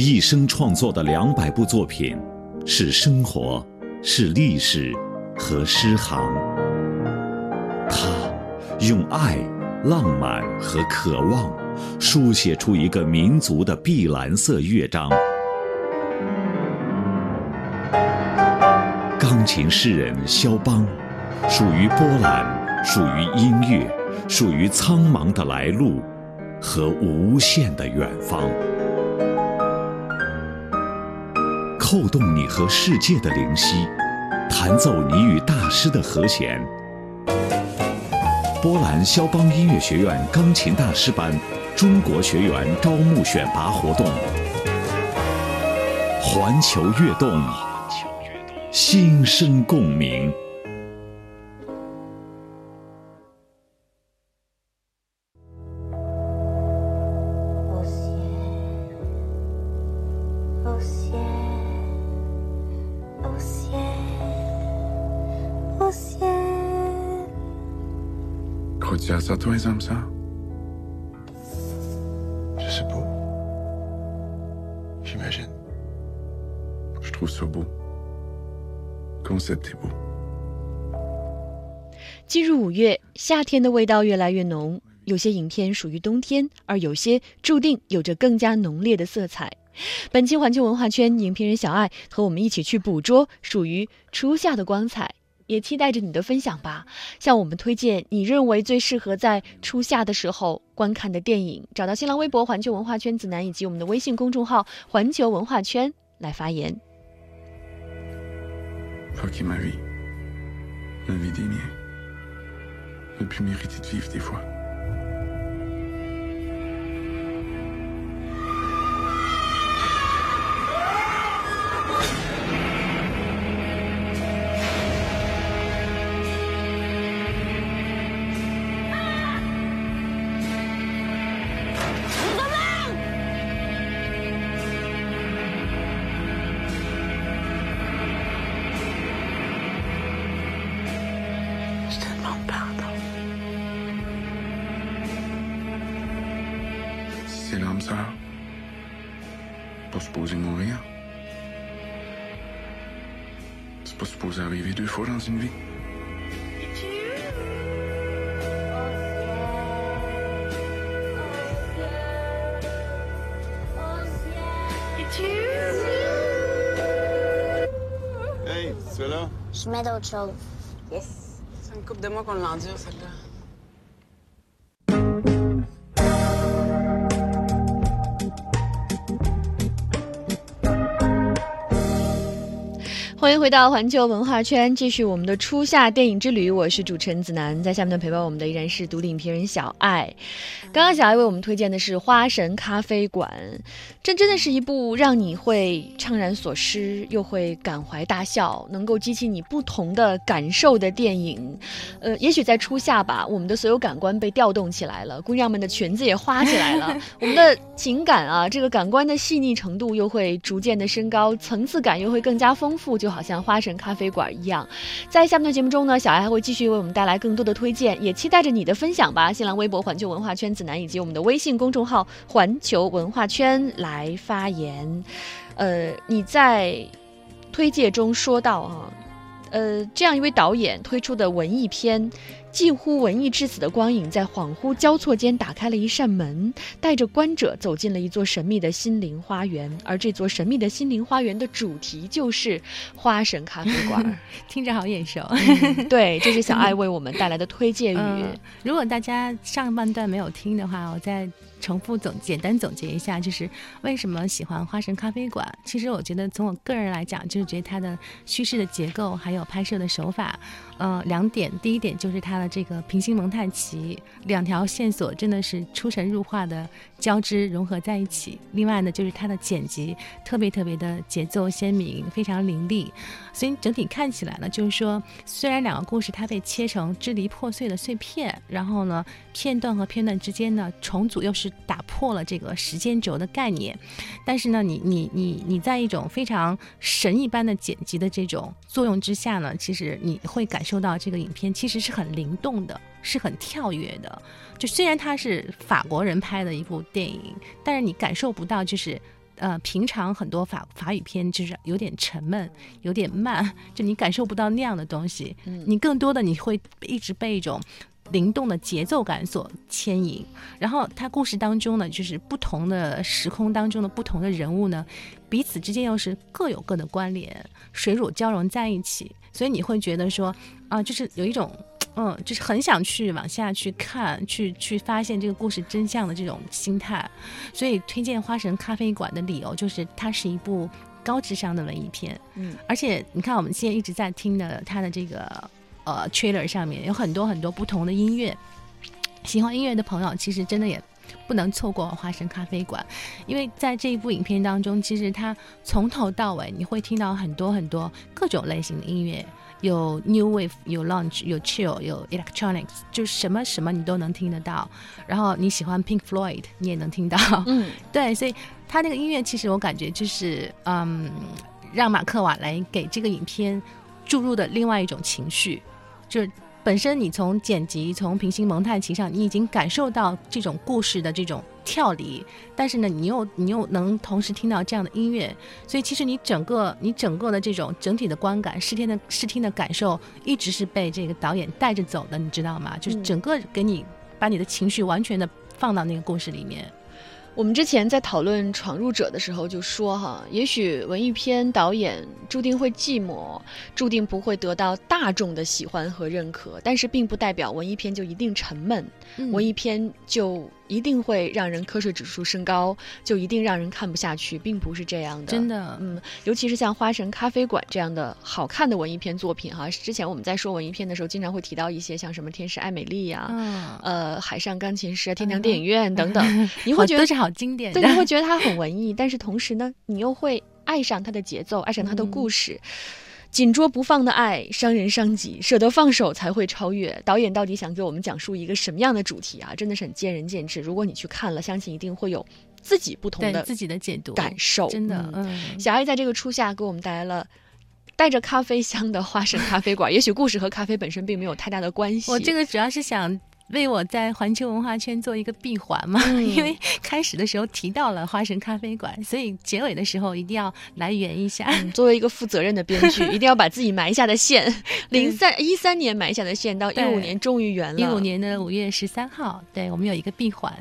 一生创作的两百部作品，是生活，是历史和诗行。他用爱、浪漫和渴望，书写出一个民族的碧蓝色乐章。钢琴诗人肖邦，属于波兰，属于音乐，属于苍茫的来路和无限的远方。扣动你和世界的灵犀，弹奏你与大师的和弦。波兰肖邦音乐学院钢琴大师班中国学员招募选拔活动，环球悦动，心声共鸣。进入五月，夏天的味道越来越浓。有些影片属于冬天，而有些注定有着更加浓烈的色彩。本期环球文化圈影评人小爱和我们一起去捕捉属于初夏的光彩。也期待着你的分享吧，向我们推荐你认为最适合在初夏的时候观看的电影。找到新浪微博“环球文化圈子南”以及我们的微信公众号“环球文化圈”来发言。arriver deux fois dans une vie. Hey, tu es là? Je mets d'autres choses. Yes. C'est une coupe de mois qu'on l'endure, celle-là. 欢迎回到环球文化圈，继续我们的初夏电影之旅。我是主持人子楠，在下面的陪伴我们的依然是独立影评人小爱。刚刚小爱为我们推荐的是《花神咖啡馆》，这真的是一部让你会怅然所失，又会感怀大笑，能够激起你不同的感受的电影。呃，也许在初夏吧，我们的所有感官被调动起来了，姑娘们的裙子也花起来了，我们的情感啊，这个感官的细腻程度又会逐渐的升高，层次感又会更加丰富，就。就好像花神咖啡馆一样，在下面的节目中呢，小爱还会继续为我们带来更多的推荐，也期待着你的分享吧。新浪微博环球文化圈子南以及我们的微信公众号环球文化圈来发言。呃，你在推介中说到啊，呃，这样一位导演推出的文艺片。近乎文艺至死的光影，在恍惚交错间打开了一扇门，带着观者走进了一座神秘的心灵花园。而这座神秘的心灵花园的主题就是花神咖啡馆，听着好眼熟。对，这是小爱为我们带来的推荐语。如果大家上半段没有听的话，我再重复总简单总结一下，就是为什么喜欢花神咖啡馆。其实我觉得从我个人来讲，就是觉得它的叙事的结构还有拍摄的手法。呃，两点，第一点就是它的这个平行蒙太奇，两条线索真的是出神入化的交织融合在一起。另外呢，就是它的剪辑特别特别的节奏鲜明，非常凌厉。所以整体看起来呢，就是说，虽然两个故事它被切成支离破碎的碎片，然后呢，片段和片段之间呢重组又是打破了这个时间轴的概念，但是呢，你你你你在一种非常神一般的剪辑的这种作用之下呢，其实你会感。受到这个影片其实是很灵动的，是很跳跃的。就虽然它是法国人拍的一部电影，但是你感受不到就是呃，平常很多法法语片就是有点沉闷，有点慢，就你感受不到那样的东西。嗯你更多的你会一直被一种灵动的节奏感所牵引。然后它故事当中呢，就是不同的时空当中的不同的人物呢，彼此之间又是各有各的关联，水乳交融在一起，所以你会觉得说啊，就是有一种。嗯，就是很想去往下去看，去去发现这个故事真相的这种心态，所以推荐《花神咖啡馆》的理由就是它是一部高智商的文艺片。嗯，而且你看我们现在一直在听的它的这个呃 trailer 上面有很多很多不同的音乐，喜欢音乐的朋友其实真的也不能错过《花神咖啡馆》，因为在这一部影片当中，其实它从头到尾你会听到很多很多各种类型的音乐。有 new wave，有 lounge，有 chill，有 electronics，就是什么什么你都能听得到。然后你喜欢 Pink Floyd，你也能听到。嗯，对，所以他那个音乐其实我感觉就是，嗯，让马克瓦莱给这个影片注入的另外一种情绪，就是本身你从剪辑、从平行蒙太奇上，你已经感受到这种故事的这种跳离，但是呢，你又你又能同时听到这样的音乐，所以其实你整个你整个的这种整体的观感、视听的视听的感受，一直是被这个导演带着走的，你知道吗？就是嗯整个给你把你的情绪完全的放到那个故事里面。我们之前在讨论《闯入者》的时候就说哈，也许文艺片导演注定会寂寞，注定不会得到大众的喜欢和认可，但是并不代表文艺片就一定沉闷，嗯。文艺片就一定会让人瞌睡指数升高，就一定让人看不下去，并不是这样的。真的，嗯，尤其是像《花神咖啡馆》这样的好看的文艺片作品哈，之前我们在说文艺片的时候，经常会提到一些像什么《天使爱美丽》呀、嗯，呃，《海上钢琴师》啊、《天堂电影院》等等，你会觉得好都是好经典的对，。你会觉得它很文艺，但是同时呢，你又会爱上它的节奏，爱上它的嗯故事。紧捉不放的爱，伤人伤己，舍得放手才会超越。导演到底想给我们讲述一个什么样的主题啊？真的是很见仁见智。如果你去看了，相信一定会有自己不同的自己的解读感受。真的，小爱在这个初夏给我们带来了带着咖啡香的花生咖啡馆。也许故事和咖啡本身并没有太大的关系。我这个主要是想为我在环球文化圈做一个闭环嘛，嗯 因为开始的时候提到了花神咖啡馆，所以结尾的时候一定要来圆一下。嗯作为一个负责任的编剧，一定要把自己埋下的线，零三一三年埋下的线，到一五年终于圆了。一五，年的五月十三号，对我们有一个闭环。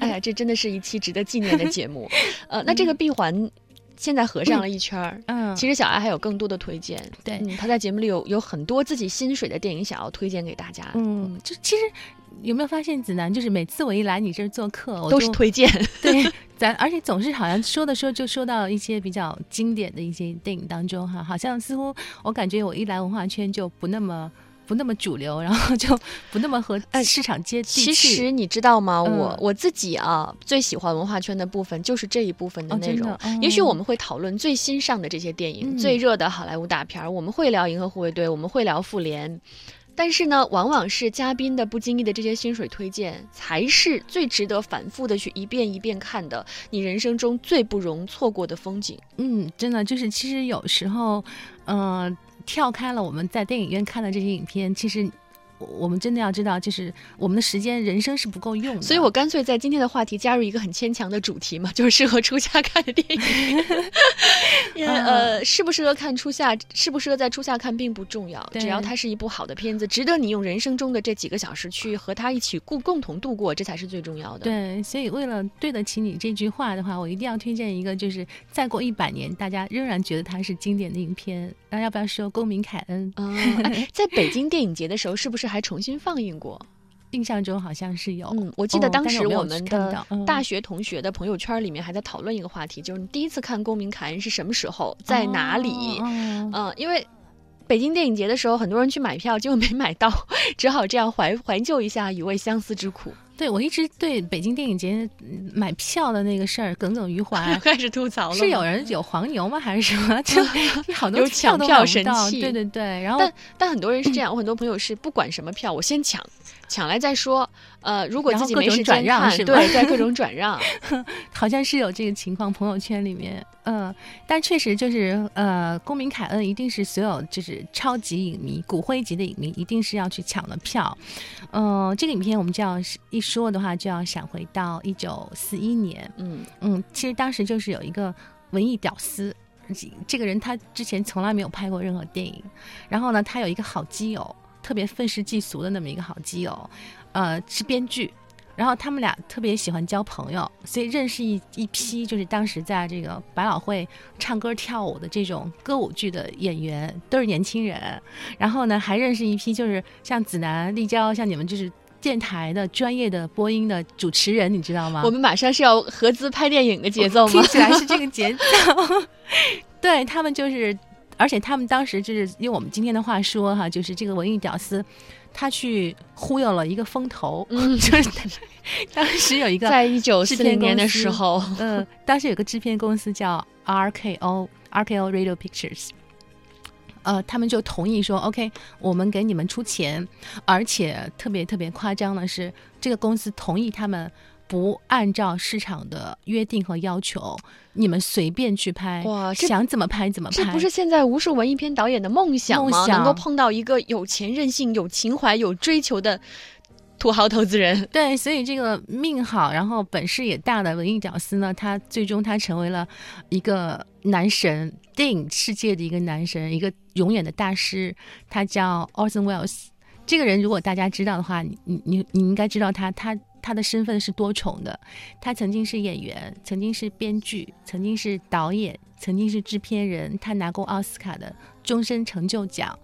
哎呀，这真的是一期值得纪念的节目。呃，那这个闭环现在合上了一圈儿。嗯，其实小艾还有更多的推荐，对嗯，他在节目里有有很多自己心水的电影想要推荐给大家，嗯，就其实有没有发现子楠，就是每次我一来你这儿做客，我都是推荐。对，咱而且总是好像说的说就说到一些比较经典的一些电影当中哈，好像似乎我感觉我一来文化圈就不那么不那么主流，然后就不那么和哎市场接地气。其实你知道吗？嗯我我自己啊，最喜欢文化圈的部分就是这一部分的内容。也许我们会讨论最新上的这些电影、嗯最热的好莱坞大片儿，我们会聊《银河护卫队》，我们会聊《复联》。但是呢，往往是嘉宾的不经意的这些薪水推荐，才是最值得反复的去一遍一遍看的，你人生中最不容错过的风景。嗯，真的就是其实有时候，呃，跳开了我们在电影院看的这些影片，其实我我们真的要知道，就是我们的时间人生是不够用的。所以我干脆在今天的话题加入一个很牵强的主题嘛，就是适合初夏看的电影。因为呃，适不适合看初夏，适不适合在初夏看并不重要，只要它是一部好的片子，值得你用人生中的这几个小时去和它一起共共同度过，这才是最重要的。，对，所以为了对得起你这句话的话，我一定要推荐一个，就是再过一百年，大家仍然觉得它是经典的影片。那要不要说《公民凯恩》？啊、哎在北京电影节的时候，是不是还重新放映过？印象中好像是有。嗯，我记得哦当时我们的大学同学的朋友圈里面还在讨论一个话题，就是你第一次看《公民凯恩》是什么时候，在哪里？嗯，因为北京电影节的时候，很多人去买票，结果没买到，只好这样怀怀旧一下以慰相思之苦，对我一直对北京电影节嗯买票的那个事儿耿耿于怀又。开始吐槽了。是有，人有黄牛吗？还是什么？就好多抢票神器对对对，然后但但很多人是这样，我很多朋友是不管什么票，我先抢，抢来再说。呃，如果自己没时间转让对，在各种转让。好像是有这个情况，朋友圈里面。嗯，但确实就是呃，公民凯恩一定是所有就是超级影迷、骨灰级的影迷一定是要去抢的票。嗯，这个影片我们就要一说的话，就要闪回到一九四一年。嗯嗯，其实当时就是有一个文艺屌丝，这这个人他之前从来没有拍过任何电影，然后呢，他有一个好基友，特别愤世嫉俗的那么一个好基友，呃，是编剧。然后他们俩特别喜欢交朋友，所以认识一一批就是当时在这个百老汇唱歌跳舞的这种歌舞剧的演员，都是年轻人。然后呢，还认识一批就是像子楠、立交，像你们就是电台的专业的播音的主持人，你知道吗？我们马上是要合资拍电影的节奏吗？听起来是这个节奏。对他们就是，而且他们当时就是用我们今天的话说哈，就是这个文艺屌丝。他去忽悠了一个风投，嗯，就是当时有一个在一九四零年的时候，嗯，当时有个制片公司叫 RKO RKO Radio Pictures，呃，他们就同意说，OK，我们给你们出钱，而且特别特别夸张的是，这个公司同意他们不按照市场的约定和要求。你们随便去拍，哇，想怎么拍怎么拍，这不是现在无数文艺片导演的梦想吗？能够碰到一个有钱、任性、有情怀、有追求的土豪投资人。对，所以这个命好，然后本事也大的文艺屌丝呢，他最终他成为了一个男神，电影世界的一个男神，一个永远的大师。他叫 Orson Welles。这个人如果大家知道的话，你你你你应该知道他，他。他的身份是多重的，他曾经是演员，曾经是编剧，曾经是导演，曾经是制片人。他拿过奥斯卡的终身成就奖。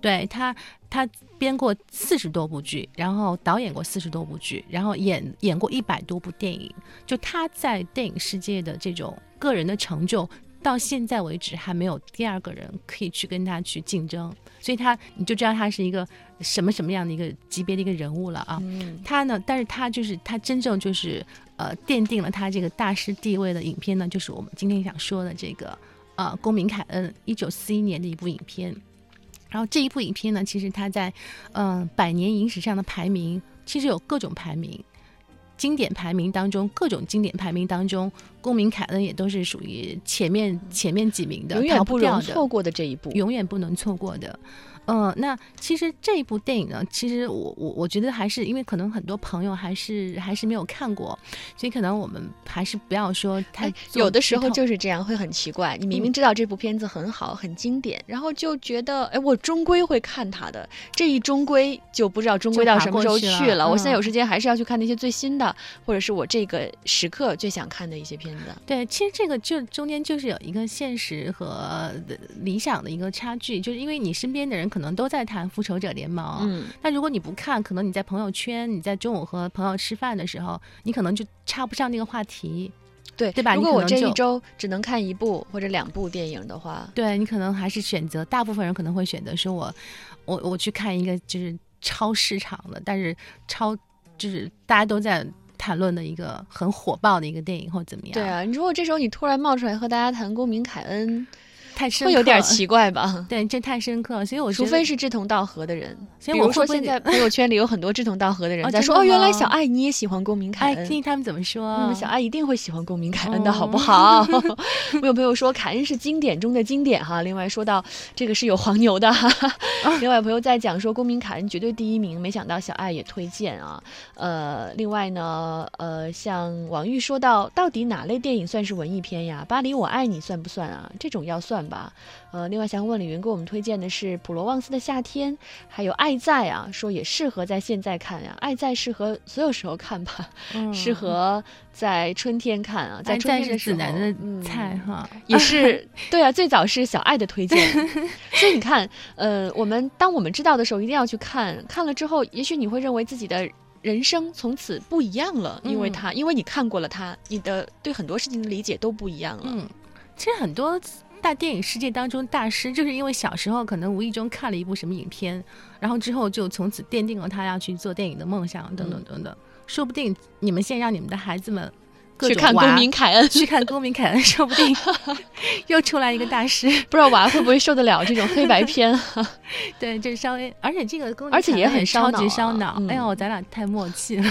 对他，他编过四十多部剧，然后导演过四十多部剧，然后演演过一百多部电影。就他在电影世界的这种个人的成就。到现在为止，还没有第二个人可以去跟他去竞争，所以他你就知道他是一个什么什么样的一个级别的一个人物了啊。他呢，但是他就是他真正就是呃奠定了他这个大师地位的影片呢，就是我们今天想说的这个呃公民凯恩一九四一年的一部影片。然后这一部影片呢，其实他在嗯百年影史上的排名，其实有各种排名。经典排名当中，各种经典排名当中，《公民凯恩》也都是属于前面前面几名的，永远不容错过的这一步，永远不能错过的。嗯，那其实这一部电影呢，其实我我我觉得还是因为可能很多朋友还是还是没有看过，所以可能我们还是不要说太有的时候就是这样，会很奇怪。你明明知道这部片子很好很经典，然后就觉得哎，我终归会看它的。这一终归就不知道终归到什么时候去了。我现在有时间还是要去看那些最新的，或者是我这个时刻最想看的一些片子。对，其实这个就中间就是有一个现实和理想的一个差距，就是因为你身边的人可。能都在谈复仇者联盟，嗯，那如果你不看，可能你在朋友圈，你在中午和朋友吃饭的时候，你可能就插不上那个话题，对对吧？如果我这一周只能看一部或者两部电影的话，对你可能还是选择，大部分人可能会选择说我，我我去看一个就是超市场的，但是超就是大家都在谈论的一个很火爆的一个电影或怎么样？对啊，你如果这时候你突然冒出来和大家谈公民凯恩。太深会有点奇怪吧？对，这太深刻，所以我除非是志同道合的人。所以我说，现在朋友圈里有很多志同道合的人在说：“哦，原来小爱你也喜欢公民凯恩。”听他们怎么说？小爱一定会喜欢公民凯恩的好不好？我有朋友说凯恩是经典中的经典哈。另外说到这个是有黄牛的哈。另外朋友在讲说公民凯恩绝对第一名，没想到小爱也推荐啊。呃，另外呢，呃，像王玉说到，到底哪类电影算是文艺片呀？巴黎我爱你算不算啊？这种要算。吧，呃，另外想问李云，给我们推荐的是普罗旺斯的夏天，还有爱在啊，说也适合在现在看呀，爱在适合所有时候看吧，适合在春天看啊，在春天的时候，的菜哈，也是 对啊，最早是小爱的推荐，所以你看，呃，我们当我们知道的时候，一定要去看，看了之后，也许你会认为自己的人生从此不一样了，因为他，因为你看过了他，你的对很多事情的理解都不一样了。嗯，其实很多。大电影世界当中，大师就是因为小时候可能无意中看了一部什么影片，然后之后就从此奠定了他要去做电影的梦想，等等等等。说不定你们现在让你们的孩子们去看《公民凯恩》，去看《公民凯恩》，说不定 又出来一个大师。不知道娃会不会受得了这种黑白片？对，这稍微，而且这个公，而且也很超级烧脑。哎呦，咱俩太默契了。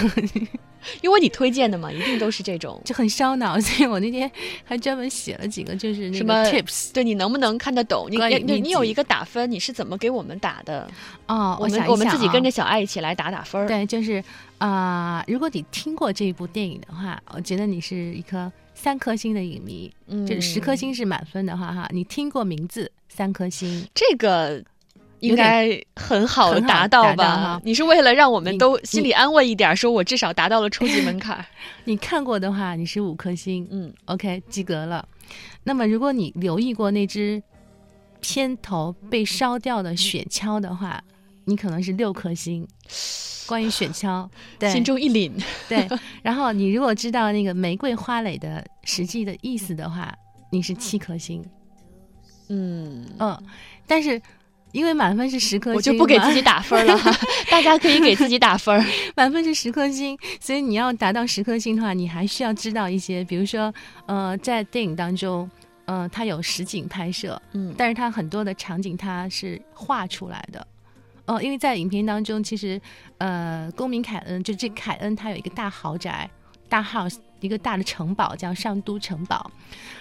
因为你推荐的嘛，一定都是这种。就很烧脑，所以我那天还专门写了几个，就是那个什么 tips 对你能不能看得懂？你你你有一个打分，你是怎么给我们打的？哦。我们我们自己跟啊着小爱一起来打打分儿。对，就是啊、如果你听过这一部电影的话，我觉得你是一颗三颗星的影迷，嗯就是十颗星是满分的话，哈，你听过名字三颗星，这个应该很好达到吧？你是为了让我们都心里安慰一点，说我至少达到了初级门槛儿。你看过的话，你是五颗星，嗯，OK，及格了。那么如果你留意过那只片头被烧掉的雪橇的话，你可能是六颗星。关于雪橇，对，心中一凛。对，然后你如果知道那个玫瑰花蕾的实际的意思的话，你是七颗星。嗯，嗯，但是因为满分是十颗星，我就不给自己打分了哈，大家可以给自己打分儿。满分是十颗星，所以你要达到十颗星的话，你还需要知道一些，比如说，呃，在电影当中，呃，它有实景拍摄，嗯但是它很多的场景它是画出来的。呃，因为在影片当中，其实，呃，公民凯恩就这凯恩，他有一个大豪宅，大 house，一个大的城堡叫上都城堡。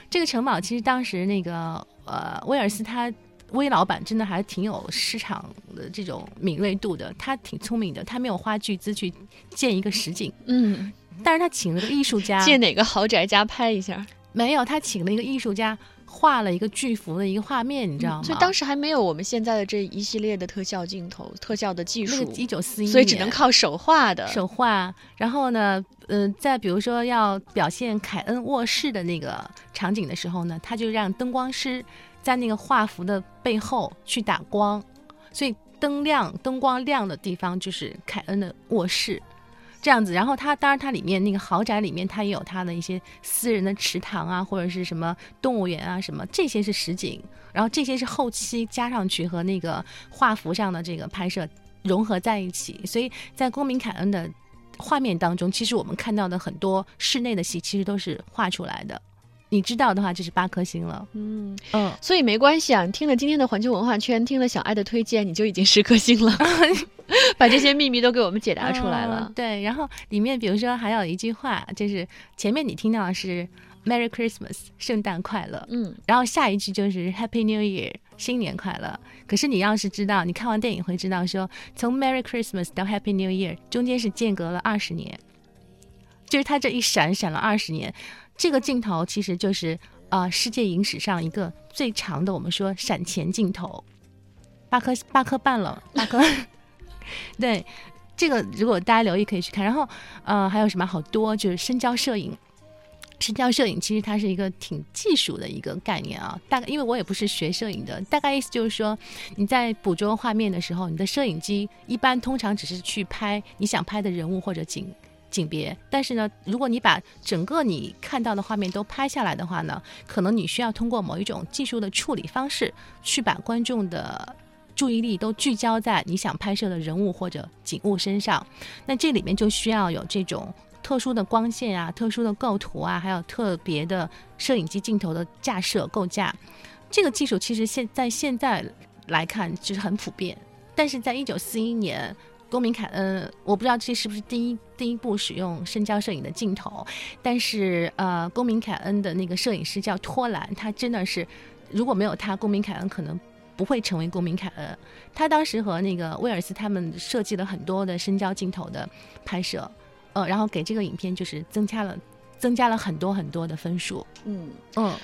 这个城堡其实当时那个呃威尔斯他威老板真的还挺有市场的这种敏锐度的，他挺聪明的，他没有花巨资去建一个实景，嗯，但是他请了个艺术家，借哪个豪宅家拍一下？没有，他请了一个艺术家画了一个巨幅的一个画面，你知道吗？所以当时还没有我们现在的这一系列的特效镜头、特效的技术那个，一九四一，所以只能靠手画的。手画。然后呢，呃，再比如说要表现凯恩卧室的那个场景的时候呢，他就让灯光师在那个画幅的背后去打光，所以灯亮、灯光亮的地方就是凯恩的卧室。这样子，然后它当然它里面那个豪宅里面，它也有它的一些私人的池塘啊，或者是什么动物园啊，什么这些是实景，然后这些是后期加上去和那个画幅上的这个拍摄融合在一起，所以在公民凯恩的画面当中，其实我们看到的很多室内的戏其实都是画出来的。你知道的话，就是八颗星了。嗯，嗯，所以没关系啊。你听了今天的环球文化圈，听了小爱的推荐，你就已经十颗星了，把这些秘密都给我们解答出来了嗯。对，然后里面比如说还有一句话，就是前面你听到的是 “Merry Christmas”，圣诞快乐。嗯，然后下一句就是 Happy New Year，新年快乐。可是你要是知道，你看完电影会知道说，从 Merry Christmas 到 Happy New Year 中间是间隔了二十年，就是它这一闪闪了二十年。这个镜头其实就是啊、世界影史上一个最长的，我们说闪前镜头，八颗八颗半了，八颗。对，这个如果大家留意可以去看。然后呃，还有什么好多就是深焦摄影。深焦摄影其实它是一个挺技术的一个概念啊，大概因为我也不是学摄影的，大概意思就是说你在捕捉画面的时候，你的摄影机一般通常只是去拍你想拍的人物或者景景别，但是呢，如果你把整个你看到的画面都拍下来的话呢，可能你需要通过某一种技术的处理方式，去把观众的注意力都聚焦在你想拍摄的人物或者景物身上，那这里面就需要有这种。特殊的光线啊，特殊的构图啊，还有特别的摄影机镜头的架设构架，这个技术其实现在现在来看其实很普遍，但是在一九四一年，公民凯恩，我不知道这是不是第一第一部使用深焦摄影的镜头，但是呃，公民凯恩的那个摄影师叫托兰，他真的是如果没有他，公民凯恩可能不会成为公民凯恩。他当时和那个威尔斯他们设计了很多的深焦镜头的拍摄。呃，然后给这个影片就是增加了增加了很多很多的分数。嗯嗯，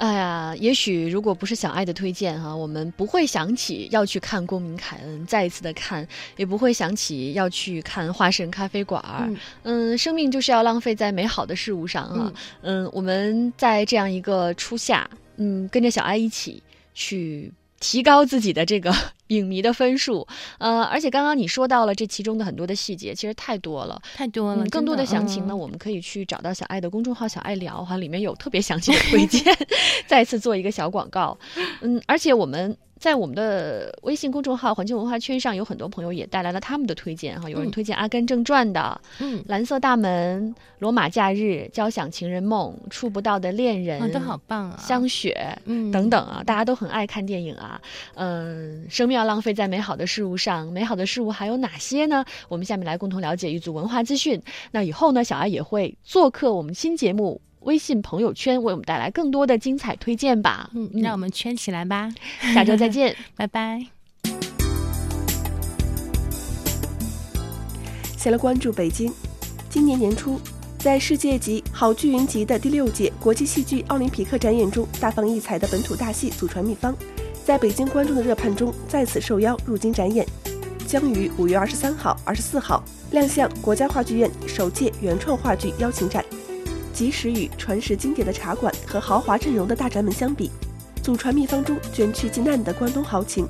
哎呀，也许如果不是小爱的推荐哈、我们不会想起要去看《公民凯恩》，再一次的看，也不会想起要去看《花神咖啡馆》嗯嗯，生命就是要浪费在美好的事物上啊。嗯我们在这样一个初夏，嗯，跟着小爱一起去。提高自己的这个影迷的分数，呃，而且刚刚你说到了这其中的很多的细节，其实太多了，太多了。嗯，更多的详情呢，嗯我们可以去找到小爱的公众号“小爱聊”哈，里面有特别详细的推荐。再次做一个小广告，嗯，而且我们在我们的微信公众号“环球文化圈”上，有很多朋友也带来了他们的推荐哈，有人嗯推荐《阿甘正传》的嗯《蓝色大门》《罗马假日》《交响情人梦》《触不到的恋人》啊，都好棒啊，香雪。嗯等等啊，大家都很爱看电影啊，嗯，生命要浪费在美好的事物上。美好的事物还有哪些呢？我们下面来共同了解一组文化资讯。那以后呢，小爱也会做客我们新节目微信朋友圈，为我们带来更多的精彩推荐吧。嗯，让我们圈起来吧。下周再见，拜拜。先来关注北京，今年年初。在世界级好剧云集的第六届国际戏剧奥林匹克展演中大放异彩的本土大戏《祖传秘方》，在北京观众的热盼中再次受邀入京展演，将于五月二十三号、二十四号亮相国家话剧院首届原创话剧邀请展。即使与传世经典的茶馆和豪华阵容的大宅门相比，《祖传秘方》中卷曲极难的关东豪情，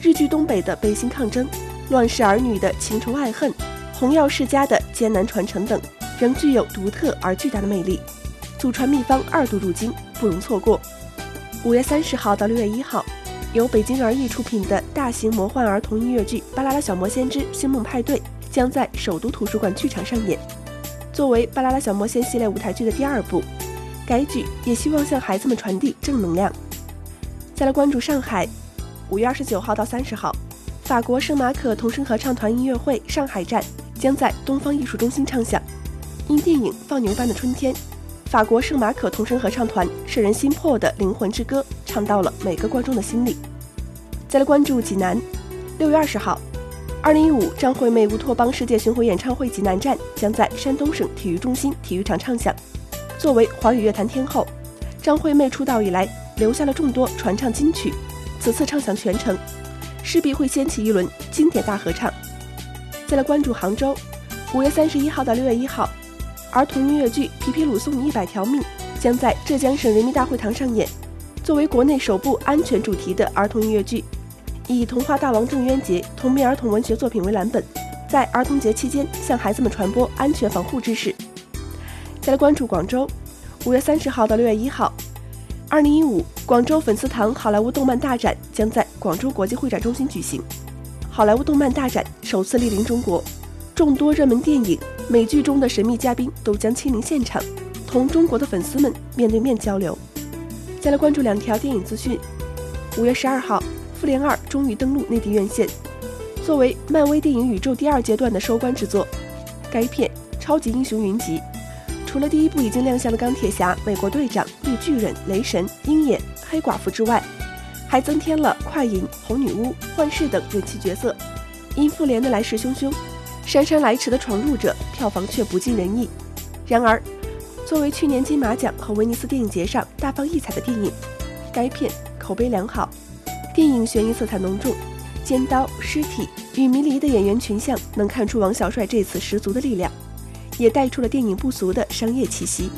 日据东北的背心抗争，乱世儿女的情仇爱恨，红药世家的艰难传承等。仍具有独特而巨大的魅力，祖传秘方二度入京，不容错过。五月三十号到六月一号，由北京儿艺出品的大型魔幻儿童音乐剧《巴啦啦小魔仙之星梦派对》将在首都图书馆剧场上演。作为《巴啦啦小魔仙》系列舞台剧的第二部，该剧也希望向孩子们传递正能量。再来关注上海，五月二十九号到三十号，法国圣马可童声合唱团音乐会上海站将在东方艺术中心唱响。因电影《放牛班的春天》，法国圣马可童声合唱团摄人心魄的灵魂之歌，唱到了每个观众的心里。再来关注济南，六月二十号，二零一五张惠妹乌托邦世界巡回演唱会济南站将在山东省体育中心体育场唱响。作为华语乐坛天后，张惠妹出道以来留下了众多传唱金曲，此次唱响全程，势必会掀起一轮经典大合唱。再来关注杭州，五月三十一号到六月一号。儿童音乐剧《皮皮鲁送你一百条命》将在浙江省人民大会堂上演。作为国内首部安全主题的儿童音乐剧，以童话大王郑渊洁同名儿童文学作品为蓝本，在儿童节期间向孩子们传播安全防护知识。再来关注广州，五月三十号到六月一号，二零一五广州粉丝堂好莱坞动漫大展将在广州国际会展中心举行。好莱坞动漫大展首次莅临中国，众多热门电影。美剧中的神秘嘉宾都将亲临现场，同中国的粉丝们面对面交流。再来关注两条电影资讯：五月十二号，《复联二》终于登陆内地院线。作为漫威电影宇宙第二阶段的收官之作，该片超级英雄云集，除了第一部已经亮相的钢铁侠、美国队长、绿巨人、雷神、鹰眼、黑寡妇之外，还增添了快银、红女巫、幻视等人气角色。因复联的来势汹汹。姗姗来迟的闯入者票房却不尽人意。然而，作为去年金马奖和威尼斯电影节上大放异彩的电影，该片口碑良好。电影悬疑色彩浓重，尖刀、尸体与迷离的演员群像能看出王小帅这次十足的力量，也带出了电影不俗的商业气息。